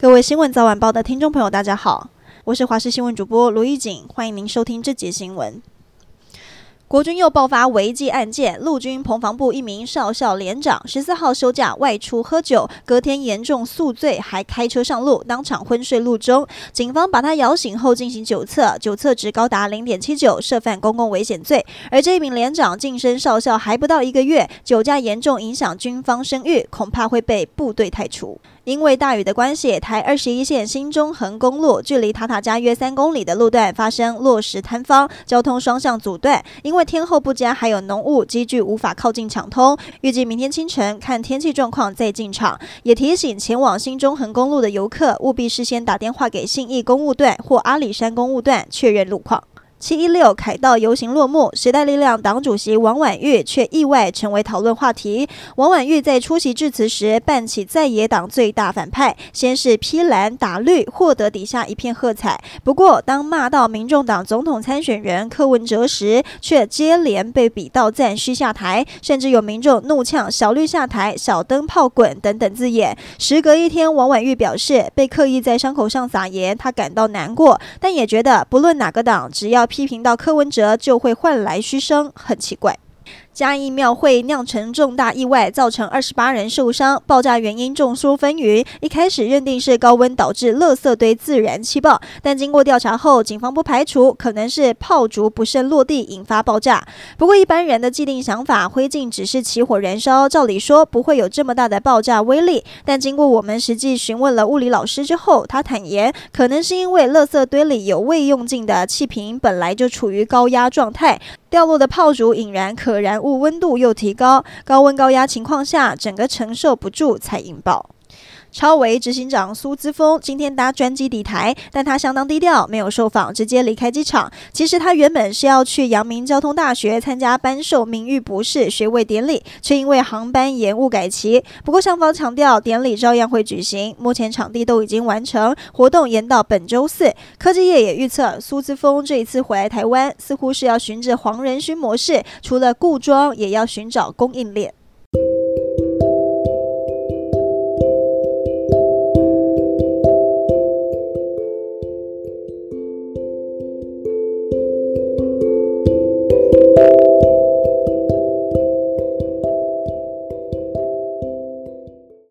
各位新闻早晚报的听众朋友，大家好，我是华视新闻主播卢一锦，欢迎您收听这节新闻。国军又爆发违纪案件，陆军澎防部一名少校连长十四号休假外出喝酒，隔天严重宿醉，还开车上路，当场昏睡路中。警方把他摇醒后进行酒测，酒测值高达零点七九，涉犯公共危险罪。而这一名连长晋升少校还不到一个月，酒驾严重影响军方声誉，恐怕会被部队汰除。因为大雨的关系，台二十一线新中横公路距离塔塔加约三公里的路段发生落石坍方，交通双向阻断。因为天候不佳，还有浓雾，机具无法靠近抢通。预计明天清晨看天气状况再进场。也提醒前往新中横公路的游客，务必事先打电话给信义公务段或阿里山公务段确认路况。七一六凯道游行落幕，时代力量党主席王婉玉却意外成为讨论话题。王婉玉在出席致辞时，扮起在野党最大反派，先是披蓝打绿，获得底下一片喝彩。不过，当骂到民众党总统参选人柯文哲时，却接连被比到赞需下台，甚至有民众怒呛“小绿下台，小灯泡滚”等等字眼。时隔一天，王婉玉表示，被刻意在伤口上撒盐，他感到难过，但也觉得不论哪个党，只要批评到柯文哲，就会换来嘘声，很奇怪。嘉义庙会酿成重大意外，造成二十八人受伤，爆炸原因众说纷纭。一开始认定是高温导致垃圾堆自燃气爆，但经过调查后，警方不排除可能是炮竹不慎落地引发爆炸。不过一般人的既定想法，灰烬只是起火燃烧，照理说不会有这么大的爆炸威力。但经过我们实际询问了物理老师之后，他坦言，可能是因为垃圾堆里有未用尽的气瓶，本来就处于高压状态。掉落的炮竹引燃可燃物温度又提高，高温高压情况下，整个承受不住才引爆。超维执行长苏姿丰今天搭专机抵台，但他相当低调，没有受访，直接离开机场。其实他原本是要去阳明交通大学参加颁授名誉博士学位典礼，却因为航班延误改期。不过上方强调典礼照样会举行，目前场地都已经完成，活动延到本周四。科技业也预测苏姿丰这一次回来台湾，似乎是要循着黄仁勋模式，除了固装，也要寻找供应链。